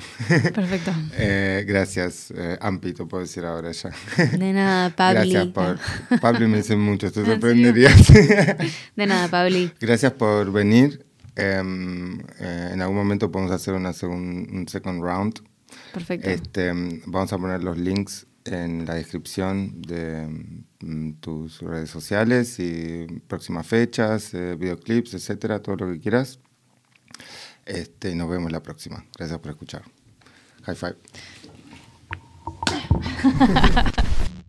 [SPEAKER 2] Perfecto.
[SPEAKER 1] Eh, gracias, eh, Ampi, te puedo decir ahora ya.
[SPEAKER 2] De nada, Pabli.
[SPEAKER 1] Gracias por. Pablo me dice mucho, te sorprenderías.
[SPEAKER 2] De nada, Pabli.
[SPEAKER 1] Gracias por venir. Em, eh, en algún momento podemos hacer una segun- un second round.
[SPEAKER 2] Perfecto.
[SPEAKER 1] Este, vamos a poner los links en la descripción de mm, tus redes sociales y próximas fechas, eh, videoclips, etcétera, todo lo que quieras. Este, nos vemos la próxima. Gracias por escuchar. High five.